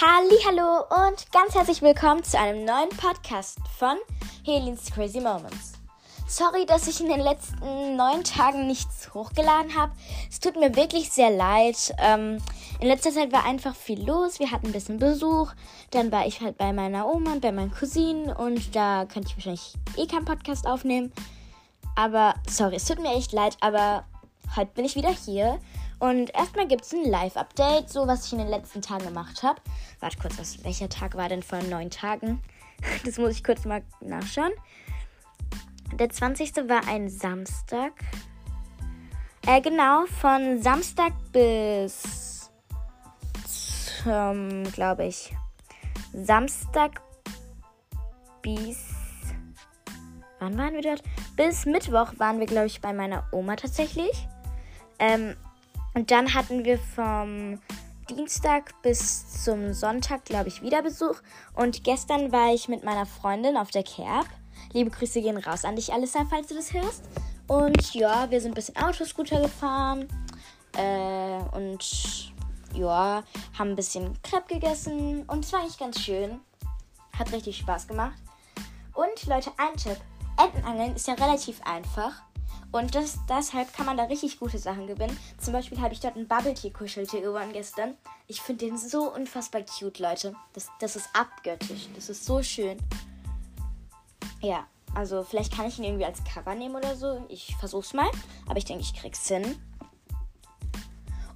Hallo und ganz herzlich willkommen zu einem neuen Podcast von Helens Crazy Moments. Sorry, dass ich in den letzten neun Tagen nichts hochgeladen habe. Es tut mir wirklich sehr leid. Ähm, in letzter Zeit war einfach viel los. Wir hatten ein bisschen Besuch. Dann war ich halt bei meiner Oma und bei meinen Cousinen und da könnte ich wahrscheinlich eh keinen Podcast aufnehmen. Aber sorry, es tut mir echt leid, aber heute bin ich wieder hier und erstmal gibt es ein Live-Update, so was ich in den letzten Tagen gemacht habe. Warte kurz, was, welcher Tag war denn vor neun Tagen? Das muss ich kurz mal nachschauen. Der 20. war ein Samstag. Äh, genau, von Samstag bis zum, glaube ich, Samstag bis. Wann waren wir dort? Bis Mittwoch waren wir, glaube ich, bei meiner Oma tatsächlich. Ähm, und dann hatten wir vom Dienstag bis zum Sonntag, glaube ich, wieder Besuch. Und gestern war ich mit meiner Freundin auf der Kerb. Liebe Grüße gehen raus an dich, Alissa, falls du das hörst. Und ja, wir sind ein bisschen Autoscooter gefahren. Äh, und ja, haben ein bisschen Crepe gegessen. Und es war eigentlich ganz schön. Hat richtig Spaß gemacht. Und Leute, ein Tipp. Entenangeln ist ja relativ einfach. Und das, deshalb kann man da richtig gute Sachen gewinnen. Zum Beispiel habe ich dort einen Bubble Tea Kuscheltier gewonnen gestern. Ich finde den so unfassbar cute, Leute. Das, das ist abgöttisch. Das ist so schön. Ja, also vielleicht kann ich ihn irgendwie als Cover nehmen oder so. Ich versuch's mal. Aber ich denke, ich krieg's hin.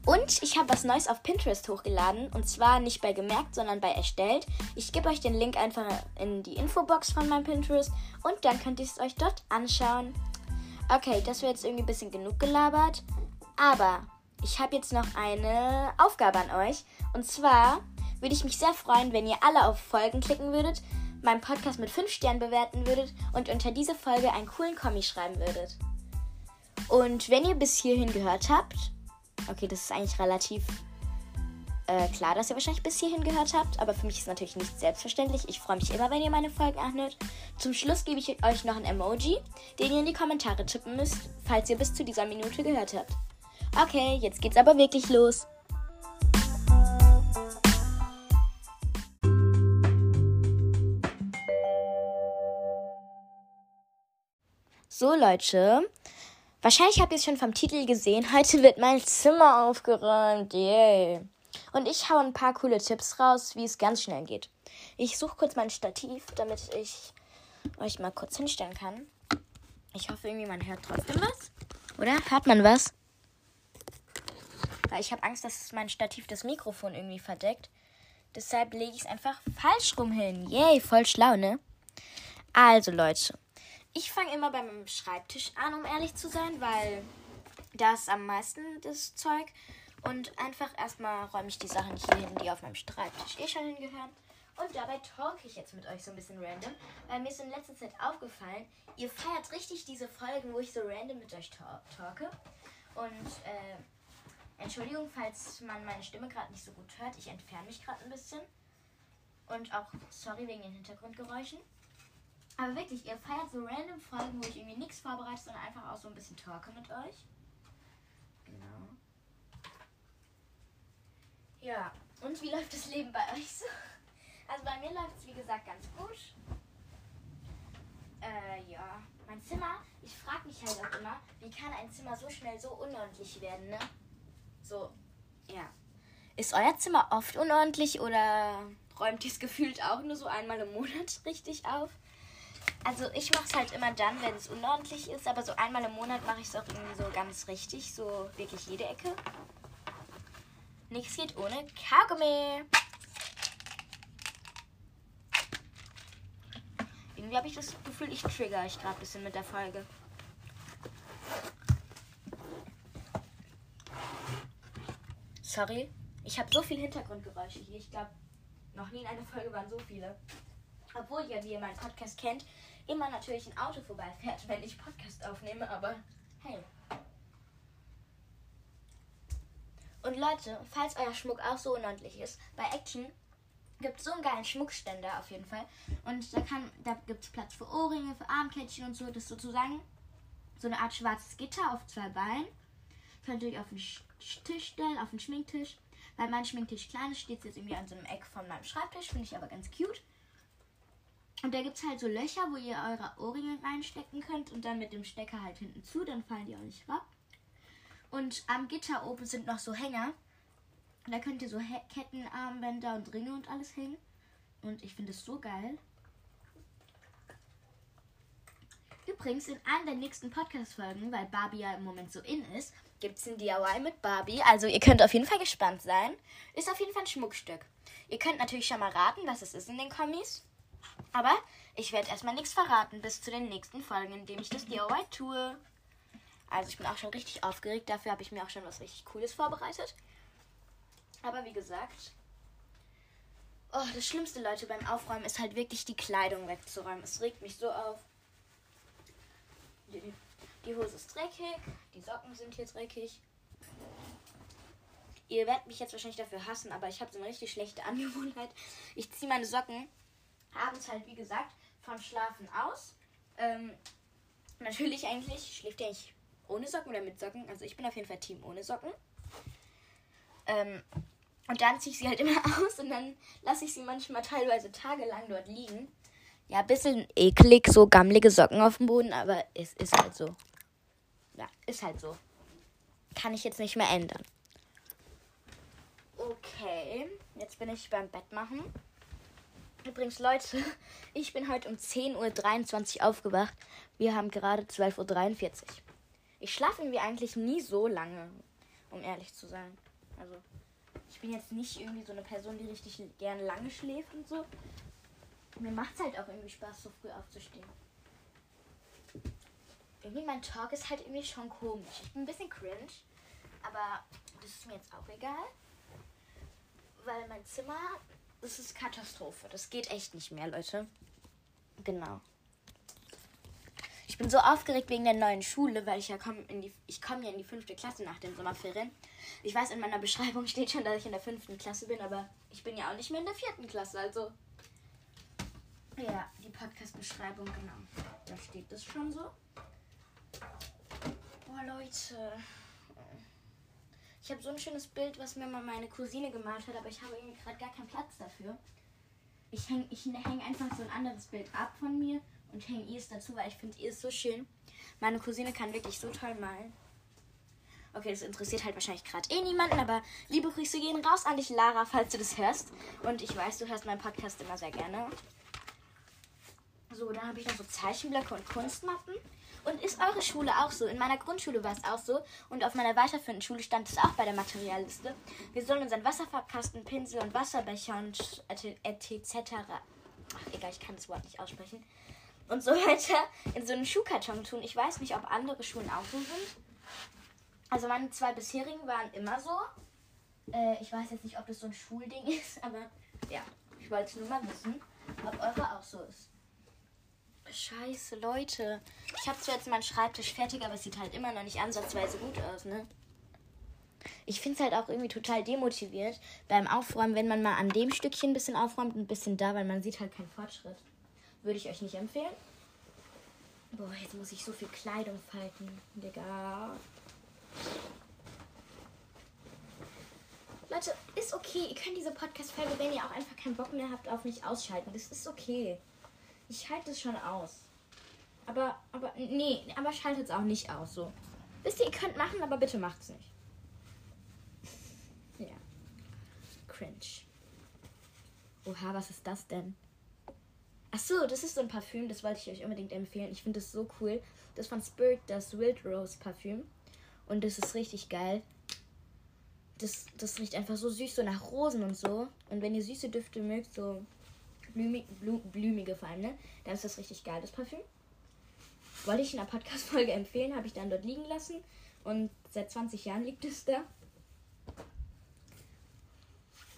Und ich habe was Neues auf Pinterest hochgeladen. Und zwar nicht bei gemerkt, sondern bei erstellt. Ich gebe euch den Link einfach in die Infobox von meinem Pinterest. Und dann könnt ihr es euch dort anschauen. Okay, das wird jetzt irgendwie ein bisschen genug gelabert. Aber ich habe jetzt noch eine Aufgabe an euch. Und zwar würde ich mich sehr freuen, wenn ihr alle auf Folgen klicken würdet, meinen Podcast mit 5 Sternen bewerten würdet und unter diese Folge einen coolen Kommi schreiben würdet. Und wenn ihr bis hierhin gehört habt, okay, das ist eigentlich relativ äh, klar, dass ihr wahrscheinlich bis hierhin gehört habt, aber für mich ist natürlich nicht selbstverständlich. Ich freue mich immer, wenn ihr meine Folgen anhört. Zum Schluss gebe ich euch noch ein Emoji, den ihr in die Kommentare tippen müsst, falls ihr bis zu dieser Minute gehört habt. Okay, jetzt geht's aber wirklich los. So Leute, wahrscheinlich habt ihr es schon vom Titel gesehen. Heute wird mein Zimmer aufgeräumt. Yay. Und ich hau ein paar coole Tipps raus, wie es ganz schnell geht. Ich suche kurz mein Stativ, damit ich euch mal kurz hinstellen kann. Ich hoffe irgendwie, man hört trotzdem was. Oder? Hört man was? Weil ich habe Angst, dass mein Stativ das Mikrofon irgendwie verdeckt. Deshalb lege ich es einfach falsch rum hin. Yay, voll schlau, ne? Also, Leute. Ich fange immer bei meinem Schreibtisch an, um ehrlich zu sein, weil da ist am meisten das Zeug. Und einfach erstmal räume ich die Sachen hier hin, die auf meinem Schreibtisch eh schon hingehören. Und dabei talke ich jetzt mit euch so ein bisschen random, weil mir ist in letzter Zeit aufgefallen, ihr feiert richtig diese Folgen, wo ich so random mit euch talke. Und äh, Entschuldigung, falls man meine Stimme gerade nicht so gut hört, ich entferne mich gerade ein bisschen. Und auch sorry wegen den Hintergrundgeräuschen. Aber wirklich, ihr feiert so random Folgen, wo ich irgendwie nichts vorbereite, sondern einfach auch so ein bisschen talke mit euch. Ja, und wie läuft das Leben bei euch so? Also bei mir läuft es wie gesagt ganz gut. Äh, ja. Mein Zimmer, ich frage mich halt auch immer, wie kann ein Zimmer so schnell so unordentlich werden, ne? So, ja. Ist euer Zimmer oft unordentlich oder räumt ihr es gefühlt auch nur so einmal im Monat richtig auf? Also ich mache es halt immer dann, wenn es unordentlich ist, aber so einmal im Monat mache ich es auch irgendwie so ganz richtig, so wirklich jede Ecke. Nichts geht ohne Kaugummi. Irgendwie habe ich das Gefühl, ich trigger euch gerade ein bisschen mit der Folge. Sorry, ich habe so viel Hintergrundgeräusche hier. Ich glaube, noch nie in einer Folge waren so viele. Obwohl ja, wie ihr meinen Podcast kennt, immer natürlich ein Auto vorbeifährt, wenn ich Podcast aufnehme, aber hey. Und Leute, falls euer Schmuck auch so unordentlich ist, bei Action gibt es so einen geilen Schmuckständer auf jeden Fall. Und da, kann, da gibt es Platz für Ohrringe, für Armkettchen und so. Das ist sozusagen so eine Art schwarzes Gitter auf zwei Beinen. Könnt ihr euch auf den Tisch stellen, auf den Schminktisch. Weil mein Schminktisch klein ist, steht es jetzt irgendwie an so einem Eck von meinem Schreibtisch. Finde ich aber ganz cute. Und da gibt es halt so Löcher, wo ihr eure Ohrringe reinstecken könnt und dann mit dem Stecker halt hinten zu, dann fallen die auch nicht ab. Und am Gitter oben sind noch so Hänger. Da könnt ihr so Ketten, Armbänder und Ringe und alles hängen. Und ich finde es so geil. Übrigens, in einer der nächsten Podcast-Folgen, weil Barbie ja im Moment so in ist, gibt es ein DIY mit Barbie. Also ihr könnt auf jeden Fall gespannt sein. Ist auf jeden Fall ein Schmuckstück. Ihr könnt natürlich schon mal raten, was es ist in den Kommis. Aber ich werde erstmal nichts verraten bis zu den nächsten Folgen, in denen ich das DIY tue. Also ich bin auch schon richtig aufgeregt. Dafür habe ich mir auch schon was richtig Cooles vorbereitet. Aber wie gesagt, oh, das Schlimmste, Leute, beim Aufräumen ist halt wirklich die Kleidung wegzuräumen. Es regt mich so auf. Die, Hose ist dreckig, die Socken sind hier dreckig. Ihr werdet mich jetzt wahrscheinlich dafür hassen, aber ich habe so eine richtig schlechte Angewohnheit. Ich ziehe meine Socken abends halt, wie gesagt, vom Schlafen aus. Ähm, natürlich eigentlich, schläft ihr eigentlich ohne Socken oder mit Socken? Also ich bin auf jeden Fall Team ohne Socken. Ähm, und dann ziehe ich sie halt immer aus und dann lasse ich sie manchmal teilweise tagelang dort liegen. Ja, ein bisschen eklig, so gammelige Socken auf dem Boden, aber es ist halt so. Ja, ist halt so. Kann ich jetzt nicht mehr ändern. Okay, jetzt bin ich beim Bett machen. Übrigens, Leute, ich bin heute um 10.23 Uhr aufgewacht. Wir haben gerade 12.43 Uhr. Ich schlafe irgendwie eigentlich nie so lange, um ehrlich zu sein. Also, ich bin jetzt nicht irgendwie so eine Person, die richtig gerne lange schläft und so. Mir macht es halt auch irgendwie Spaß, so früh aufzustehen. Irgendwie mein Talk ist halt irgendwie schon komisch. Ich bin ein bisschen cringe, aber das ist mir jetzt auch egal. Weil mein Zimmer das ist Katastrophe. Das geht echt nicht mehr, Leute. Genau. Ich bin so aufgeregt wegen der neuen Schule, weil ich ja komme in die ich komme ja in die fünfte Klasse nach den Sommerferien. Ich weiß, in meiner Beschreibung steht schon, dass ich in der fünften Klasse bin, aber ich bin ja auch nicht mehr in der vierten Klasse, also. Ja, die Podcast-Beschreibung, genau. Da steht das schon so. Boah, Leute. Ich habe so ein schönes Bild, was mir mal meine Cousine gemalt hat, aber ich habe irgendwie gerade gar keinen Platz dafür. Ich hänge ich häng einfach so ein anderes Bild ab von mir und hänge ihr es dazu, weil ich finde ihr ist so schön. Meine Cousine kann wirklich so toll malen. Okay, das interessiert halt wahrscheinlich gerade eh niemanden, aber liebe Grüße gehen raus an dich, Lara, falls du das hörst. Und ich weiß, du hörst meinen Podcast immer sehr gerne. So, dann habe ich noch so Zeichenblöcke und Kunstmappen. Und ist eure Schule auch so? In meiner Grundschule war es auch so. Und auf meiner weiterführenden Schule stand es auch bei der Materialliste. Wir sollen unseren Wasserfarbkasten, Pinsel und Wasserbecher und etc. Ach, egal, ich kann das Wort nicht aussprechen. Und so weiter in so einen Schuhkarton tun. Ich weiß nicht, ob andere Schulen auch so sind. Also meine zwei bisherigen waren immer so. Äh, ich weiß jetzt nicht, ob das so ein Schulding ist, aber ja, ich wollte nur mal wissen, ob eure auch so ist. Scheiße, Leute. Ich habe zwar jetzt meinen Schreibtisch fertig, aber es sieht halt immer noch nicht ansatzweise gut aus, ne? Ich finde es halt auch irgendwie total demotiviert beim Aufräumen, wenn man mal an dem Stückchen ein bisschen aufräumt und ein bisschen da, weil man sieht halt keinen Fortschritt. Würde ich euch nicht empfehlen. Boah, jetzt muss ich so viel Kleidung falten. Digga. Leute, ist okay. Ihr könnt diese Podcast-Folge, wenn ihr auch einfach keinen Bock mehr habt, auf mich ausschalten. Das ist okay. Ich halte es schon aus. Aber, aber, nee, aber schaltet es auch nicht aus, so. Wisst ihr, ihr könnt machen, aber bitte macht's nicht. ja. Cringe. Oha, was ist das denn? Ach so, das ist so ein Parfüm, das wollte ich euch unbedingt empfehlen. Ich finde das so cool. Das von Spirit, das Wild Rose Parfüm. Und das ist richtig geil. Das, das riecht einfach so süß, so nach Rosen und so. Und wenn ihr süße Düfte mögt, so blümig, blümige vor allem, ne? Dann ist das richtig geil, das Parfüm. Wollte ich in der Podcast-Folge empfehlen, habe ich dann dort liegen lassen. Und seit 20 Jahren liegt es da.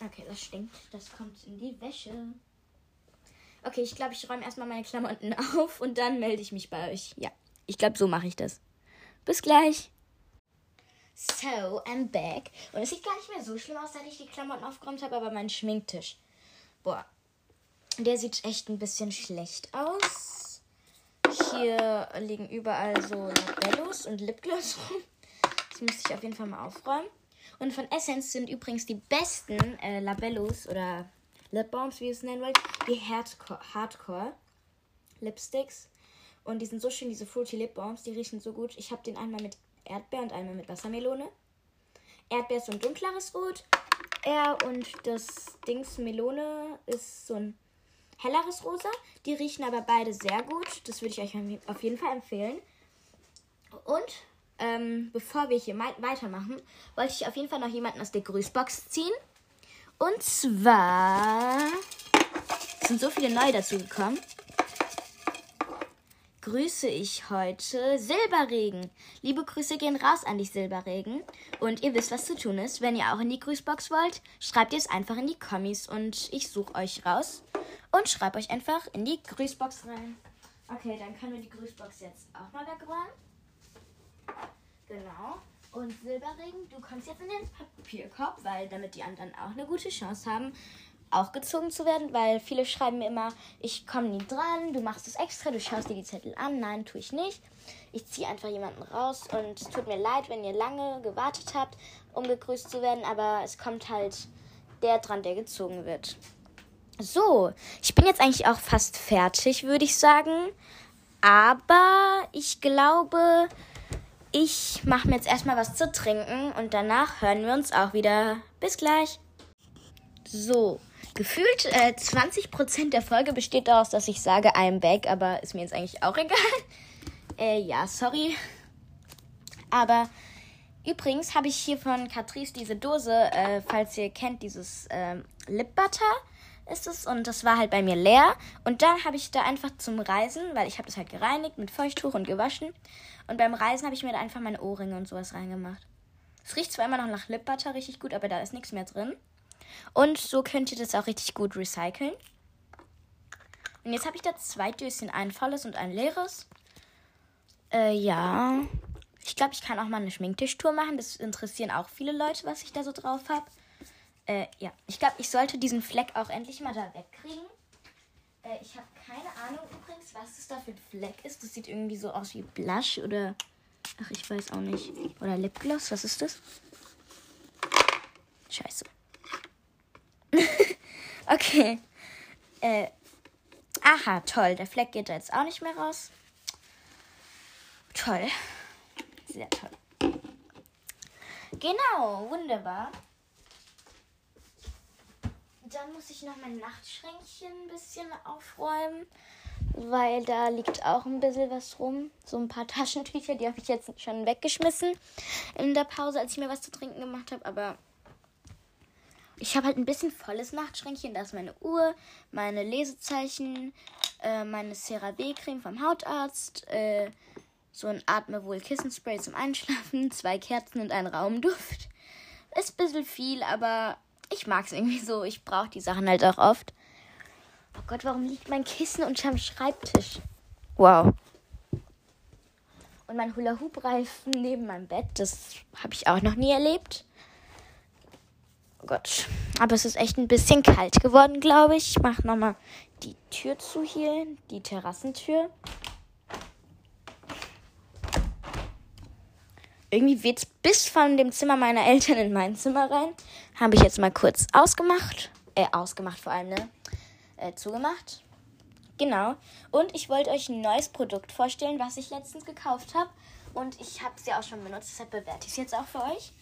Okay, das stinkt. Das kommt in die Wäsche. Okay, ich glaube, ich räume erstmal meine Klamotten auf und dann melde ich mich bei euch. Ja, ich glaube, so mache ich das. Bis gleich. So, I'm back. Und es sieht gar nicht mehr so schlimm aus, seit ich die Klamotten aufgeräumt habe, aber mein Schminktisch. Boah, der sieht echt ein bisschen schlecht aus. Hier liegen überall so Labellos und Lipgloss rum. Das müsste ich auf jeden Fall mal aufräumen. Und von Essence sind übrigens die besten äh, Labellos oder Lip Balms, wie ihr es nennen wollt, die Hardcore, Hardcore Lipsticks. Und die sind so schön, diese Fruity Lip Balms, die riechen so gut. Ich habe den einmal mit Erdbeer und einmal mit Wassermelone. Erdbeer ist so ein dunkleres Rot. Er und das Dings Melone ist so ein helleres Rosa. Die riechen aber beide sehr gut. Das würde ich euch auf jeden Fall empfehlen. Und ähm, bevor wir hier weitermachen, wollte ich auf jeden Fall noch jemanden aus der Grüßbox ziehen. Und zwar sind so viele neu dazu gekommen. Grüße ich heute Silberregen. Liebe Grüße gehen raus an dich, Silberregen. Und ihr wisst, was zu tun ist. Wenn ihr auch in die Grüßbox wollt, schreibt ihr es einfach in die Kommis und ich suche euch raus und schreibe euch einfach in die Grüßbox rein. Okay, dann können wir die Grüßbox jetzt auch mal wegräumen. Genau. Und Silberregen, du kommst jetzt in den Papierkorb, weil damit die anderen auch eine gute Chance haben, auch gezogen zu werden, weil viele schreiben mir immer, ich komme nie dran, du machst es extra, du schaust dir die Zettel an. Nein, tue ich nicht. Ich ziehe einfach jemanden raus und es tut mir leid, wenn ihr lange gewartet habt, um gegrüßt zu werden, aber es kommt halt der dran, der gezogen wird. So, ich bin jetzt eigentlich auch fast fertig, würde ich sagen. Aber ich glaube, ich mache mir jetzt erstmal was zu trinken und danach hören wir uns auch wieder. Bis gleich. So, gefühlt äh, 20% der Folge besteht daraus, dass ich sage, I'm back, aber ist mir jetzt eigentlich auch egal. Äh, ja, sorry. Aber übrigens habe ich hier von Catrice diese Dose, äh, falls ihr kennt, dieses äh, Lip Butter ist es und das war halt bei mir leer und dann habe ich da einfach zum Reisen, weil ich habe das halt gereinigt mit Feuchttuch und gewaschen und beim Reisen habe ich mir da einfach meine Ohrringe und sowas reingemacht. Es riecht zwar immer noch nach Lip Butter richtig gut, aber da ist nichts mehr drin. Und so könnt ihr das auch richtig gut recyceln. Und jetzt habe ich da zwei Döschen, ein volles und ein leeres. Äh, ja. Ich glaube, ich kann auch mal eine Schminktischtour machen. Das interessieren auch viele Leute, was ich da so drauf habe. Äh, ja. Ich glaube, ich sollte diesen Fleck auch endlich mal da wegkriegen. Äh, ich habe keine Ahnung übrigens, was das da für ein Fleck ist. Das sieht irgendwie so aus wie Blush oder. Ach, ich weiß auch nicht. Oder Lipgloss, was ist das? Scheiße. okay. Äh. Aha, toll. Der Fleck geht da jetzt auch nicht mehr raus. Toll. Sehr toll. Genau, wunderbar. Dann muss ich noch mein Nachtschränkchen ein bisschen aufräumen, weil da liegt auch ein bisschen was rum. So ein paar Taschentücher, die habe ich jetzt schon weggeschmissen in der Pause, als ich mir was zu trinken gemacht habe. Aber ich habe halt ein bisschen volles Nachtschränkchen. Da ist meine Uhr, meine Lesezeichen, äh, meine CeraVe-Creme vom Hautarzt, äh, so ein Atmewohl-Kissenspray zum Einschlafen, zwei Kerzen und ein Raumduft. Ist ein bisschen viel, aber ich mag es irgendwie so. Ich brauche die Sachen halt auch oft. Oh Gott, warum liegt mein Kissen unterm Schreibtisch? Wow. Und mein Hula-Hoop-Reifen neben meinem Bett, das habe ich auch noch nie erlebt. Oh Gott. Aber es ist echt ein bisschen kalt geworden, glaube ich. Ich mache nochmal die Tür zu hier, die Terrassentür. Irgendwie weht es bis von dem Zimmer meiner Eltern in mein Zimmer rein. Habe ich jetzt mal kurz ausgemacht. Äh, ausgemacht vor allem, ne? Äh, zugemacht. Genau. Und ich wollte euch ein neues Produkt vorstellen, was ich letztens gekauft habe. Und ich habe es ja auch schon benutzt, deshalb bewerte ich es jetzt auch für euch.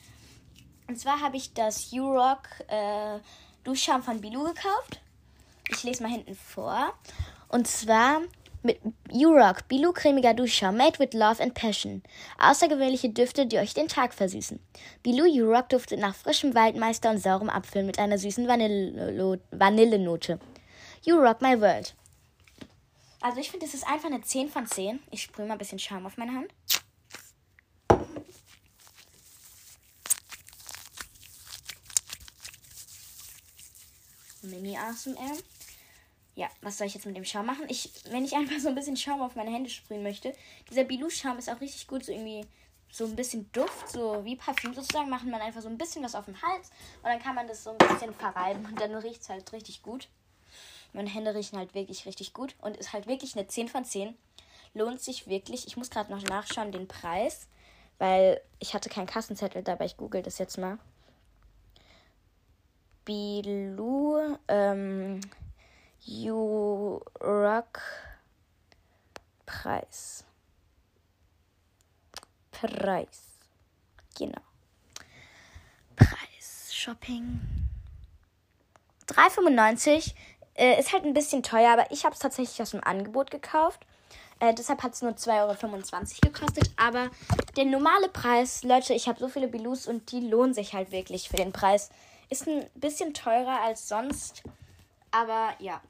Und zwar habe ich das U-Rock äh, Duschschaum von Bilou gekauft. Ich lese mal hinten vor. Und zwar mit U-Rock, Bilou cremiger Duschschaum, made with love and passion. Außergewöhnliche Düfte, die euch den Tag versüßen. Bilou U-Rock duftet nach frischem Waldmeister und saurem Apfel mit einer süßen Vanillenote. U-Rock my world. Also ich finde, das ist einfach eine 10 von 10. Ich sprühe mal ein bisschen Schaum auf meine Hand. Mini ASMR ja, was soll ich jetzt mit dem Schaum machen? Ich, wenn ich einfach so ein bisschen Schaum auf meine Hände sprühen möchte, dieser Bilou-Schaum ist auch richtig gut, so irgendwie so ein bisschen Duft, so wie Parfüm sozusagen, macht man einfach so ein bisschen was auf dem Hals und dann kann man das so ein bisschen verreiben und dann riecht es halt richtig gut. Meine Hände riechen halt wirklich richtig gut und ist halt wirklich eine 10 von 10. Lohnt sich wirklich. Ich muss gerade noch nachschauen, den Preis, weil ich hatte keinen Kassenzettel dabei. Ich google das jetzt mal. Bilou, ähm, Rock Preis. Preis. Genau. Preis. Shopping. 3,95 äh, ist halt ein bisschen teuer, aber ich habe es tatsächlich aus dem Angebot gekauft. Äh, deshalb hat es nur 2,25 Euro gekostet. Aber der normale Preis, Leute, ich habe so viele Bilus und die lohnen sich halt wirklich für den Preis. Ist ein bisschen teurer als sonst. Aber ja.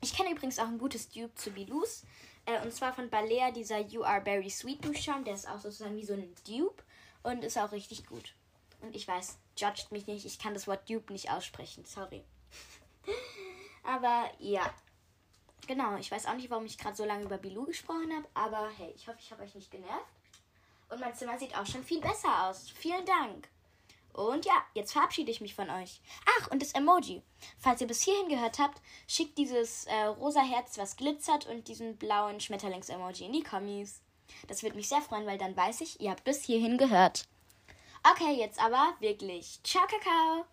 Ich kenne übrigens auch ein gutes Dupe zu Bilus. Äh, und zwar von Balea, dieser You Are Very Sweet Duschschaum. Der ist auch sozusagen wie so ein Dupe und ist auch richtig gut. Und ich weiß, judgt mich nicht, ich kann das Wort Dupe nicht aussprechen. Sorry. Aber ja. Genau, ich weiß auch nicht, warum ich gerade so lange über Bilou gesprochen habe, aber hey, ich hoffe, ich habe euch nicht genervt. Und mein Zimmer sieht auch schon viel besser aus. Vielen Dank. Und ja, jetzt verabschiede ich mich von euch. Ach, und das Emoji. Falls ihr bis hierhin gehört habt, schickt dieses äh, rosa Herz, was glitzert, und diesen blauen Schmetterlings-Emoji in die Kommis. Das würde mich sehr freuen, weil dann weiß ich, ihr habt bis hierhin gehört. Okay, jetzt aber wirklich. Ciao, Kakao.